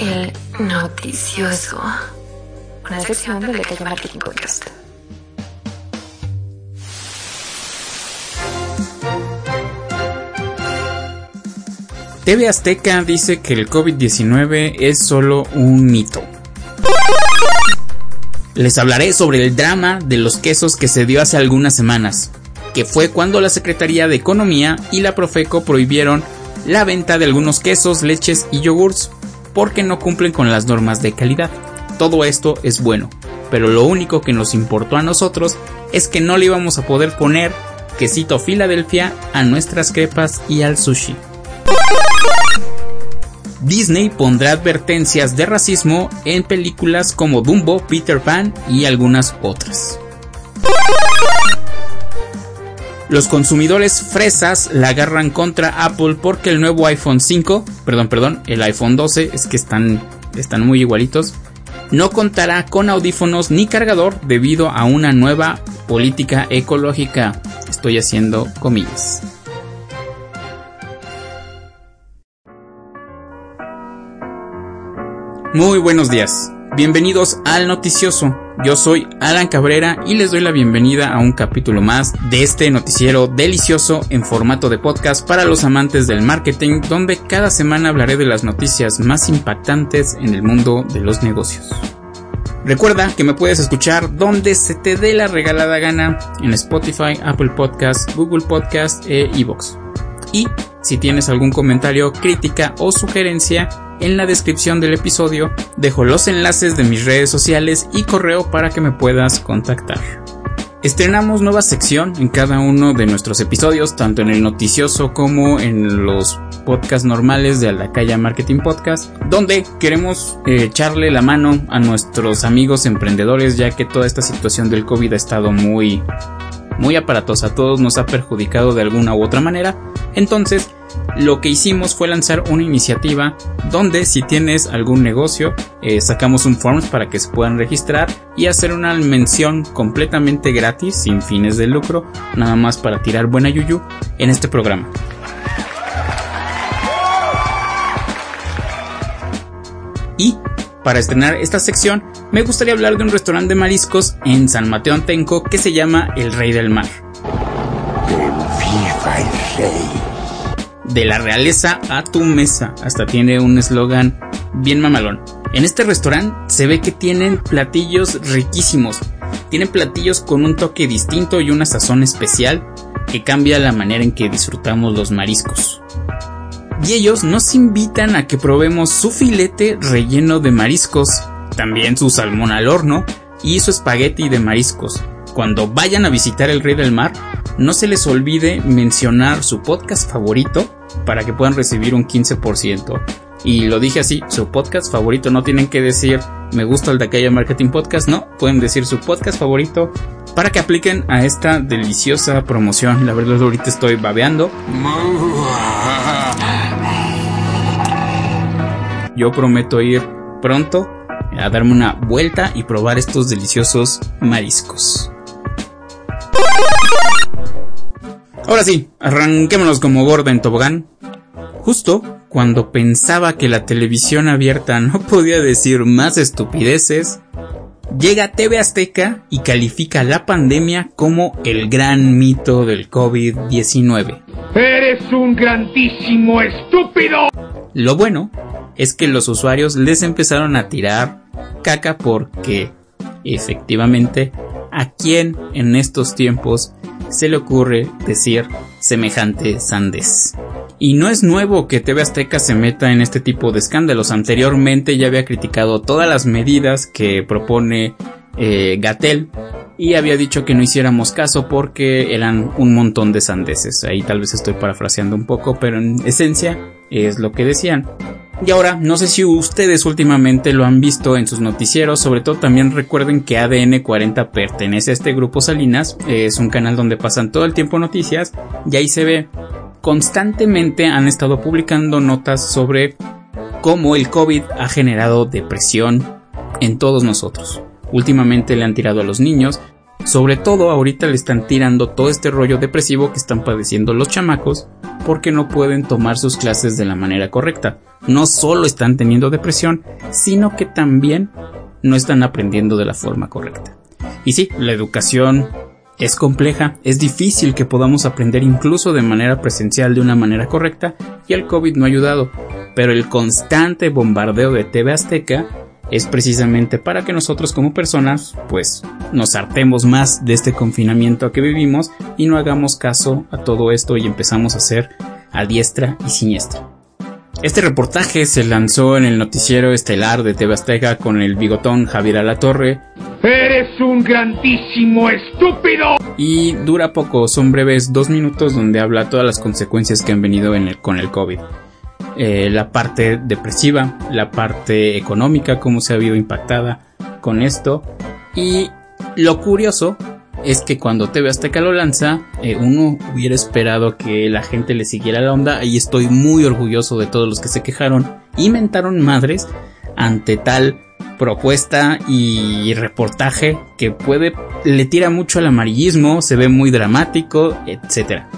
El noticioso. Una sección del Detalle Marketing Podcast. TV Azteca dice que el COVID-19 es solo un mito. Les hablaré sobre el drama de los quesos que se dio hace algunas semanas, que fue cuando la Secretaría de Economía y la Profeco prohibieron la venta de algunos quesos, leches y yogurts porque no cumplen con las normas de calidad. Todo esto es bueno, pero lo único que nos importó a nosotros es que no le íbamos a poder poner quesito Filadelfia a nuestras crepas y al sushi. Disney pondrá advertencias de racismo en películas como Dumbo, Peter Pan y algunas otras. Los consumidores fresas la agarran contra Apple porque el nuevo iPhone 5, perdón, perdón, el iPhone 12, es que están, están muy igualitos, no contará con audífonos ni cargador debido a una nueva política ecológica. Estoy haciendo comillas. Muy buenos días. Bienvenidos al noticioso. Yo soy Alan Cabrera y les doy la bienvenida a un capítulo más de este noticiero delicioso en formato de podcast para los amantes del marketing donde cada semana hablaré de las noticias más impactantes en el mundo de los negocios. Recuerda que me puedes escuchar donde se te dé la regalada gana en Spotify, Apple Podcast, Google Podcast e iVoox. Y si tienes algún comentario, crítica o sugerencia, en la descripción del episodio dejo los enlaces de mis redes sociales y correo para que me puedas contactar. Estrenamos nueva sección en cada uno de nuestros episodios, tanto en el noticioso como en los podcasts normales de Alacaya Marketing Podcast, donde queremos eh, echarle la mano a nuestros amigos emprendedores, ya que toda esta situación del COVID ha estado muy, muy aparatosa, a todos nos ha perjudicado de alguna u otra manera. Entonces, lo que hicimos fue lanzar una iniciativa donde si tienes algún negocio, eh, sacamos un forms para que se puedan registrar y hacer una mención completamente gratis, sin fines de lucro, nada más para tirar buena yuyu en este programa. Y para estrenar esta sección, me gustaría hablar de un restaurante de mariscos en San Mateo Antenco que se llama El Rey del Mar. De la realeza a tu mesa. Hasta tiene un eslogan bien mamalón. En este restaurante se ve que tienen platillos riquísimos. Tienen platillos con un toque distinto y una sazón especial que cambia la manera en que disfrutamos los mariscos. Y ellos nos invitan a que probemos su filete relleno de mariscos, también su salmón al horno y su espagueti de mariscos. Cuando vayan a visitar el Rey del Mar, no se les olvide mencionar su podcast favorito para que puedan recibir un 15%. Y lo dije así, su podcast favorito, no tienen que decir me gusta el de aquella marketing podcast, no, pueden decir su podcast favorito para que apliquen a esta deliciosa promoción. La verdad ahorita estoy babeando. Yo prometo ir pronto a darme una vuelta y probar estos deliciosos mariscos. Ahora sí, arranquémonos como gorda en tobogán. Justo cuando pensaba que la televisión abierta no podía decir más estupideces, llega TV Azteca y califica la pandemia como el gran mito del COVID-19. ¡Eres un grandísimo estúpido! Lo bueno es que los usuarios les empezaron a tirar caca porque, efectivamente, ¿a quién en estos tiempos se le ocurre decir semejante sandez? Y no es nuevo que TV Azteca se meta en este tipo de escándalos. Anteriormente ya había criticado todas las medidas que propone eh, Gatel y había dicho que no hiciéramos caso porque eran un montón de sandeces. Ahí tal vez estoy parafraseando un poco, pero en esencia es lo que decían. Y ahora, no sé si ustedes últimamente lo han visto en sus noticieros, sobre todo también recuerden que ADN 40 pertenece a este grupo Salinas, es un canal donde pasan todo el tiempo noticias y ahí se ve constantemente han estado publicando notas sobre cómo el COVID ha generado depresión en todos nosotros. Últimamente le han tirado a los niños, sobre todo ahorita le están tirando todo este rollo depresivo que están padeciendo los chamacos porque no pueden tomar sus clases de la manera correcta. No solo están teniendo depresión, sino que también no están aprendiendo de la forma correcta. Y sí, la educación es compleja, es difícil que podamos aprender incluso de manera presencial de una manera correcta y el COVID no ha ayudado, pero el constante bombardeo de TV Azteca es precisamente para que nosotros como personas pues nos hartemos más de este confinamiento que vivimos y no hagamos caso a todo esto y empezamos a ser a diestra y siniestra. Este reportaje se lanzó en el noticiero estelar de TV Azteca con el bigotón Javier Alatorre. ¡Eres un grandísimo estúpido! Y dura poco, son breves dos minutos donde habla todas las consecuencias que han venido con el COVID. Eh, la parte depresiva, la parte económica, cómo se ha habido impactada con esto. Y lo curioso es que cuando TV Azteca lo lanza, eh, uno hubiera esperado que la gente le siguiera la onda y estoy muy orgulloso de todos los que se quejaron y mentaron madres ante tal propuesta y reportaje que puede le tira mucho al amarillismo, se ve muy dramático, etcétera.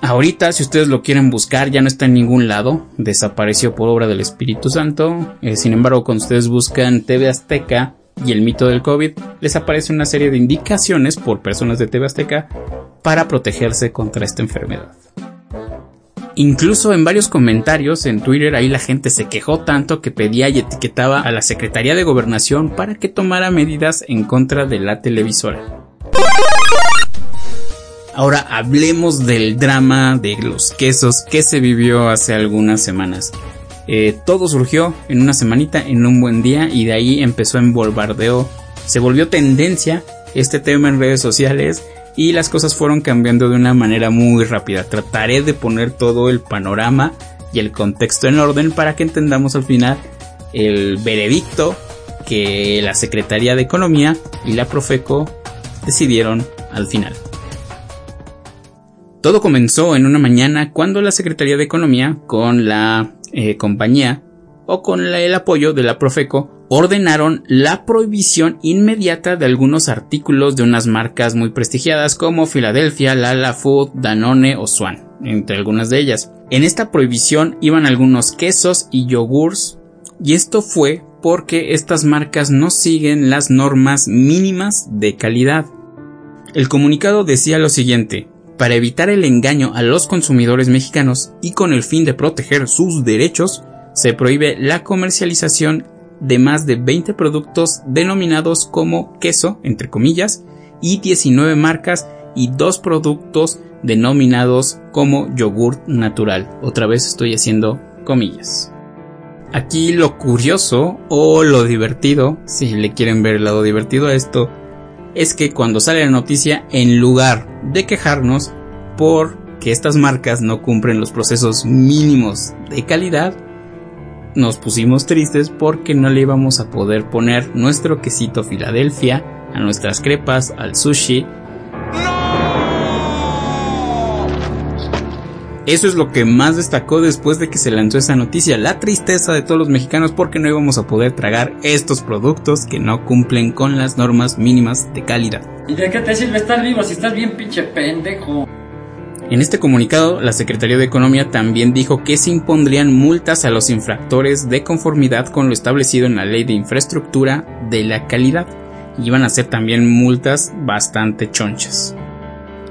Ahorita, si ustedes lo quieren buscar, ya no está en ningún lado. Desapareció por obra del Espíritu Santo. Eh, sin embargo, cuando ustedes buscan TV Azteca y el mito del COVID, les aparece una serie de indicaciones por personas de TV Azteca para protegerse contra esta enfermedad. Incluso en varios comentarios en Twitter ahí la gente se quejó tanto que pedía y etiquetaba a la Secretaría de Gobernación para que tomara medidas en contra de la televisora. Ahora hablemos del drama de los quesos que se vivió hace algunas semanas. Eh, todo surgió en una semanita, en un buen día, y de ahí empezó en bombardeo. Se volvió tendencia este tema en redes sociales y las cosas fueron cambiando de una manera muy rápida. Trataré de poner todo el panorama y el contexto en orden para que entendamos al final el veredicto que la Secretaría de Economía y la Profeco decidieron al final. Todo comenzó en una mañana cuando la Secretaría de Economía, con la eh, compañía o con el apoyo de la Profeco, ordenaron la prohibición inmediata de algunos artículos de unas marcas muy prestigiadas como Philadelphia, Lala Food, Danone o Swan, entre algunas de ellas. En esta prohibición iban algunos quesos y yogurts, y esto fue porque estas marcas no siguen las normas mínimas de calidad. El comunicado decía lo siguiente, para evitar el engaño a los consumidores mexicanos y con el fin de proteger sus derechos, se prohíbe la comercialización de más de 20 productos denominados como queso, entre comillas, y 19 marcas y dos productos denominados como yogur natural. Otra vez estoy haciendo comillas. Aquí lo curioso o lo divertido, si le quieren ver el lado divertido a esto, es que cuando sale la noticia, en lugar de quejarnos por que estas marcas no cumplen los procesos mínimos de calidad, nos pusimos tristes porque no le íbamos a poder poner nuestro quesito Filadelfia a nuestras crepas, al sushi Eso es lo que más destacó después de que se lanzó esa noticia, la tristeza de todos los mexicanos porque no íbamos a poder tragar estos productos que no cumplen con las normas mínimas de calidad. ¿Y de qué te sirve estar vivo si estás bien pinche pendejo? En este comunicado, la Secretaría de Economía también dijo que se impondrían multas a los infractores de conformidad con lo establecido en la Ley de Infraestructura de la Calidad. Y iban a ser también multas bastante chonchas.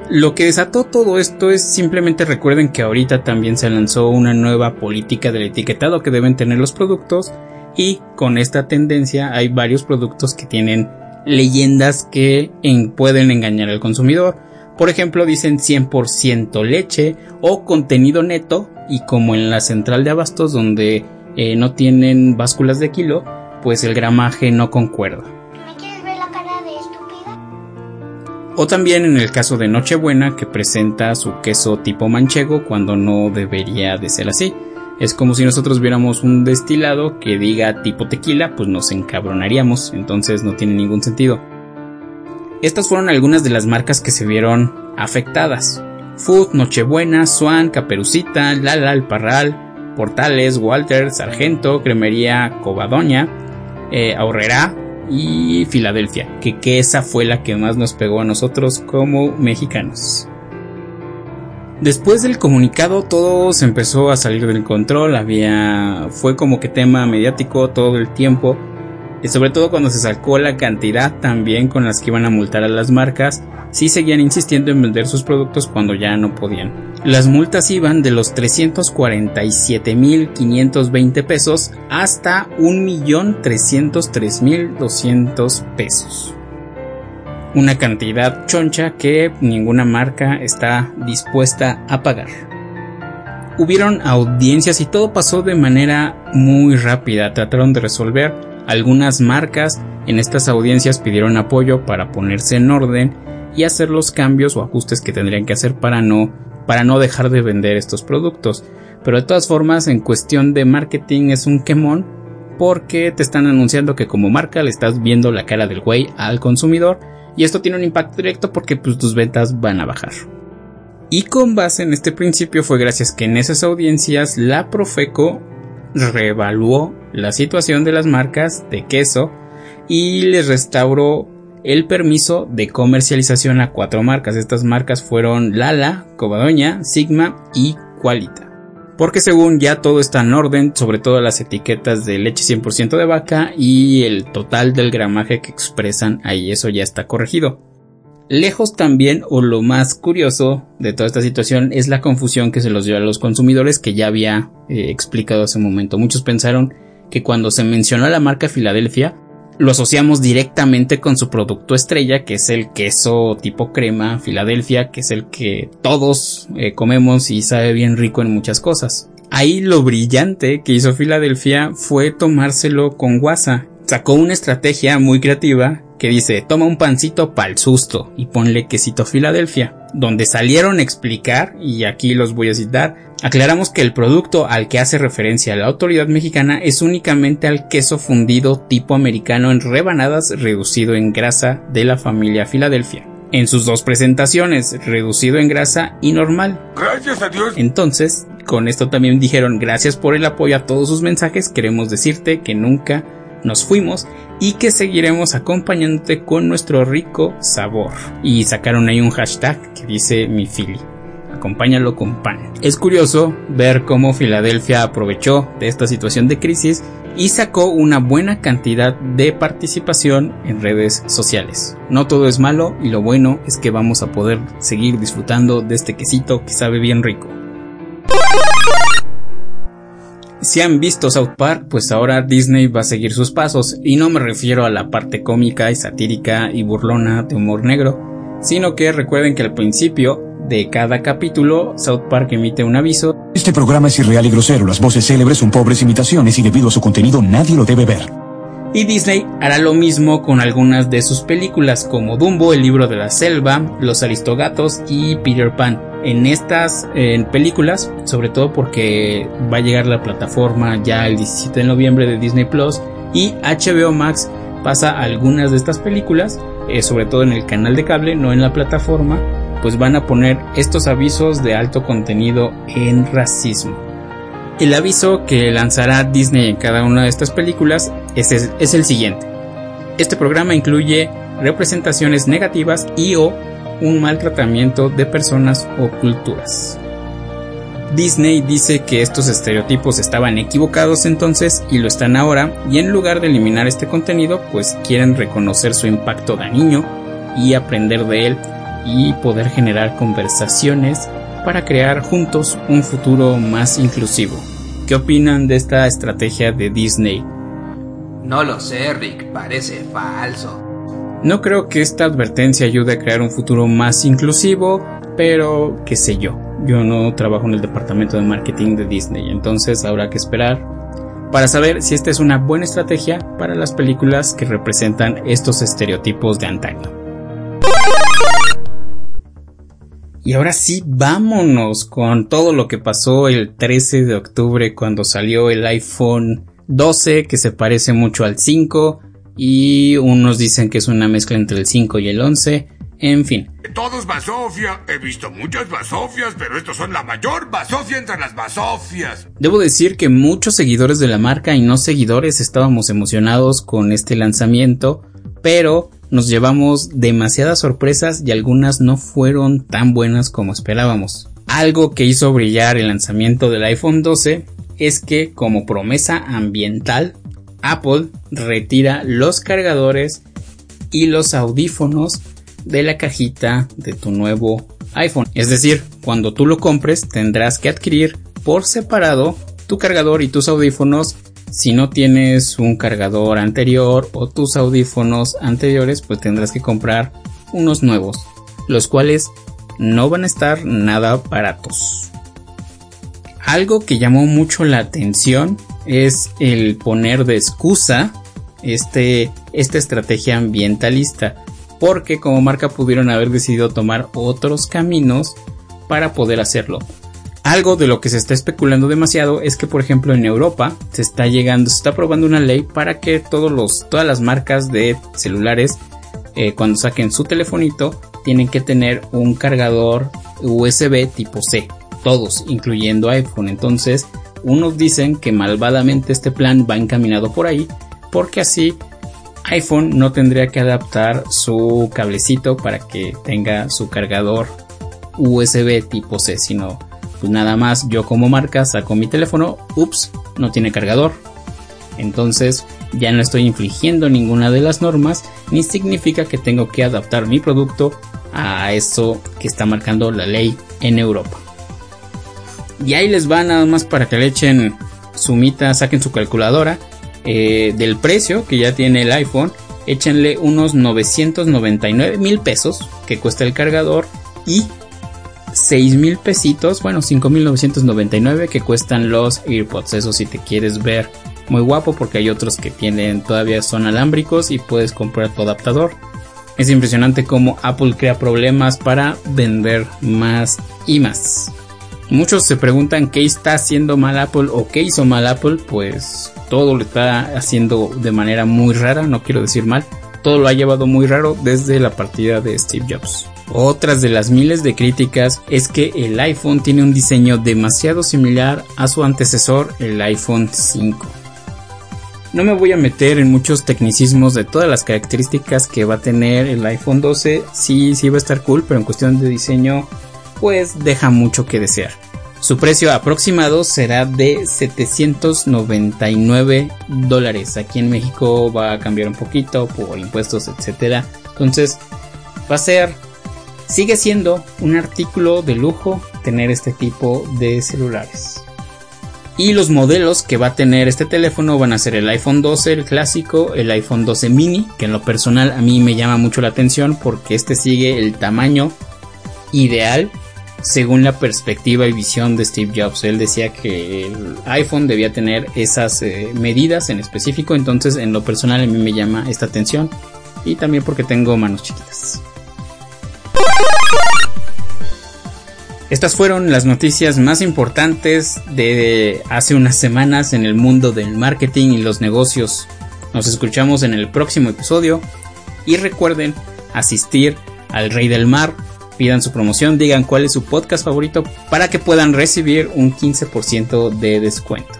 Lo que desató todo esto es simplemente recuerden que ahorita también se lanzó una nueva política del etiquetado que deben tener los productos y con esta tendencia hay varios productos que tienen leyendas que pueden engañar al consumidor. Por ejemplo, dicen 100% leche o contenido neto y como en la central de abastos donde eh, no tienen básculas de kilo, pues el gramaje no concuerda. O también en el caso de Nochebuena que presenta su queso tipo manchego cuando no debería de ser así. Es como si nosotros viéramos un destilado que diga tipo tequila, pues nos encabronaríamos, entonces no tiene ningún sentido. Estas fueron algunas de las marcas que se vieron afectadas. Food, Nochebuena, Swan, Caperucita, Lala, El Parral, Portales, Walter, Sargento, Cremería, Covadoña, eh, Ahorrera, y Filadelfia, que, esa fue la que más nos pegó a nosotros como mexicanos. Después del comunicado todo se empezó a salir del control, había fue como que tema mediático todo el tiempo, y sobre todo cuando se sacó la cantidad también con las que iban a multar a las marcas, sí seguían insistiendo en vender sus productos cuando ya no podían. Las multas iban de los 347.520 pesos hasta 1.303.200 pesos una cantidad choncha que ninguna marca está dispuesta a pagar. Hubieron audiencias y todo pasó de manera muy rápida, trataron de resolver, algunas marcas en estas audiencias pidieron apoyo para ponerse en orden y hacer los cambios o ajustes que tendrían que hacer para no para no dejar de vender estos productos. Pero de todas formas, en cuestión de marketing es un quemón porque te están anunciando que como marca le estás viendo la cara del güey al consumidor y esto tiene un impacto directo porque pues, tus ventas van a bajar. Y con base en este principio fue gracias que en esas audiencias la Profeco reevaluó la situación de las marcas de queso y les restauró el permiso de comercialización a cuatro marcas. Estas marcas fueron Lala, Covadoña, Sigma y Qualita porque según ya todo está en orden, sobre todo las etiquetas de leche 100% de vaca y el total del gramaje que expresan ahí, eso ya está corregido. Lejos también, o lo más curioso de toda esta situación, es la confusión que se los dio a los consumidores que ya había eh, explicado hace un momento. Muchos pensaron que cuando se mencionó la marca Filadelfia, lo asociamos directamente con su producto estrella, que es el queso tipo crema Filadelfia, que es el que todos eh, comemos y sabe bien rico en muchas cosas. Ahí lo brillante que hizo Filadelfia fue tomárselo con guasa. Sacó una estrategia muy creativa que dice toma un pancito pa'l susto y ponle quesito Filadelfia, donde salieron a explicar, y aquí los voy a citar, aclaramos que el producto al que hace referencia la autoridad mexicana es únicamente al queso fundido tipo americano en rebanadas reducido en grasa de la familia Filadelfia. En sus dos presentaciones, reducido en grasa y normal. Gracias a Dios. Entonces, con esto también dijeron gracias por el apoyo a todos sus mensajes, queremos decirte que nunca nos fuimos y que seguiremos acompañándote con nuestro rico sabor. Y sacaron ahí un hashtag que dice mi fili. Acompáñalo con pan. Es curioso ver cómo Filadelfia aprovechó de esta situación de crisis y sacó una buena cantidad de participación en redes sociales. No todo es malo y lo bueno es que vamos a poder seguir disfrutando de este quesito que sabe bien rico. Si han visto South Park, pues ahora Disney va a seguir sus pasos, y no me refiero a la parte cómica y satírica y burlona de humor negro, sino que recuerden que al principio de cada capítulo South Park emite un aviso. Este programa es irreal y grosero, las voces célebres son pobres imitaciones y debido a su contenido nadie lo debe ver. Y Disney hará lo mismo con algunas de sus películas como Dumbo, El libro de la selva, Los Aristogatos y Peter Pan en estas películas, sobre todo porque va a llegar la plataforma ya el 17 de noviembre de Disney Plus y HBO Max pasa algunas de estas películas, eh, sobre todo en el canal de cable, no en la plataforma, pues van a poner estos avisos de alto contenido en racismo. El aviso que lanzará Disney en cada una de estas películas es, es el siguiente. Este programa incluye representaciones negativas y o un maltratamiento de personas o culturas. Disney dice que estos estereotipos estaban equivocados entonces y lo están ahora y en lugar de eliminar este contenido pues quieren reconocer su impacto dañino y aprender de él y poder generar conversaciones para crear juntos un futuro más inclusivo. ¿Qué opinan de esta estrategia de Disney? No lo sé, Rick, parece falso. No creo que esta advertencia ayude a crear un futuro más inclusivo, pero qué sé yo. Yo no trabajo en el departamento de marketing de Disney, entonces habrá que esperar para saber si esta es una buena estrategia para las películas que representan estos estereotipos de antaño. Y ahora sí, vámonos con todo lo que pasó el 13 de octubre cuando salió el iPhone 12 que se parece mucho al 5 y unos dicen que es una mezcla entre el 5 y el 11. En fin. Todo es basofia. He visto muchas basofias, pero estos son la mayor basofia entre las basofias. Debo decir que muchos seguidores de la marca y no seguidores estábamos emocionados con este lanzamiento, pero nos llevamos demasiadas sorpresas y algunas no fueron tan buenas como esperábamos. Algo que hizo brillar el lanzamiento del iPhone 12 es que como promesa ambiental, Apple retira los cargadores y los audífonos de la cajita de tu nuevo iPhone. Es decir, cuando tú lo compres tendrás que adquirir por separado tu cargador y tus audífonos. Si no tienes un cargador anterior o tus audífonos anteriores, pues tendrás que comprar unos nuevos, los cuales no van a estar nada baratos. Algo que llamó mucho la atención es el poner de excusa este, esta estrategia ambientalista, porque como marca pudieron haber decidido tomar otros caminos para poder hacerlo. Algo de lo que se está especulando demasiado es que, por ejemplo, en Europa se está llegando, se está aprobando una ley para que todos los, todas las marcas de celulares, eh, cuando saquen su telefonito, tienen que tener un cargador USB tipo C. Todos, incluyendo iPhone. Entonces, unos dicen que malvadamente este plan va encaminado por ahí, porque así iPhone no tendría que adaptar su cablecito para que tenga su cargador USB tipo C, sino pues nada más yo como marca saco mi teléfono, ups, no tiene cargador. Entonces ya no estoy infringiendo ninguna de las normas, ni significa que tengo que adaptar mi producto a eso que está marcando la ley en Europa. Y ahí les va nada más para que le echen sumita, saquen su calculadora eh, del precio que ya tiene el iPhone. Échenle unos 999 mil pesos que cuesta el cargador y 6 mil pesitos, bueno, 5.999 que cuestan los AirPods. Eso si te quieres ver muy guapo porque hay otros que tienen todavía son alámbricos y puedes comprar tu adaptador. Es impresionante cómo Apple crea problemas para vender más y más. Muchos se preguntan qué está haciendo mal Apple o qué hizo mal Apple, pues todo lo está haciendo de manera muy rara, no quiero decir mal, todo lo ha llevado muy raro desde la partida de Steve Jobs. Otras de las miles de críticas es que el iPhone tiene un diseño demasiado similar a su antecesor, el iPhone 5. No me voy a meter en muchos tecnicismos de todas las características que va a tener el iPhone 12. Sí, sí va a estar cool, pero en cuestión de diseño, pues deja mucho que desear. Su precio aproximado será de 799 dólares. Aquí en México va a cambiar un poquito por impuestos, etcétera. Entonces, va a ser, sigue siendo un artículo de lujo tener este tipo de celulares. Y los modelos que va a tener este teléfono van a ser el iPhone 12, el clásico, el iPhone 12 mini, que en lo personal a mí me llama mucho la atención porque este sigue el tamaño ideal según la perspectiva y visión de Steve Jobs. Él decía que el iPhone debía tener esas eh, medidas en específico, entonces en lo personal a mí me llama esta atención y también porque tengo manos chiquitas. Estas fueron las noticias más importantes de hace unas semanas en el mundo del marketing y los negocios. Nos escuchamos en el próximo episodio y recuerden asistir al Rey del Mar, pidan su promoción, digan cuál es su podcast favorito para que puedan recibir un 15% de descuento.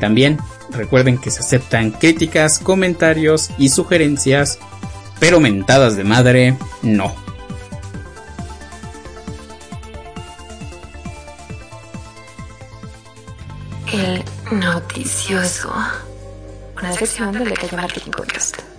También recuerden que se aceptan críticas, comentarios y sugerencias, pero mentadas de madre no. El noticioso. Una sección del Podcast.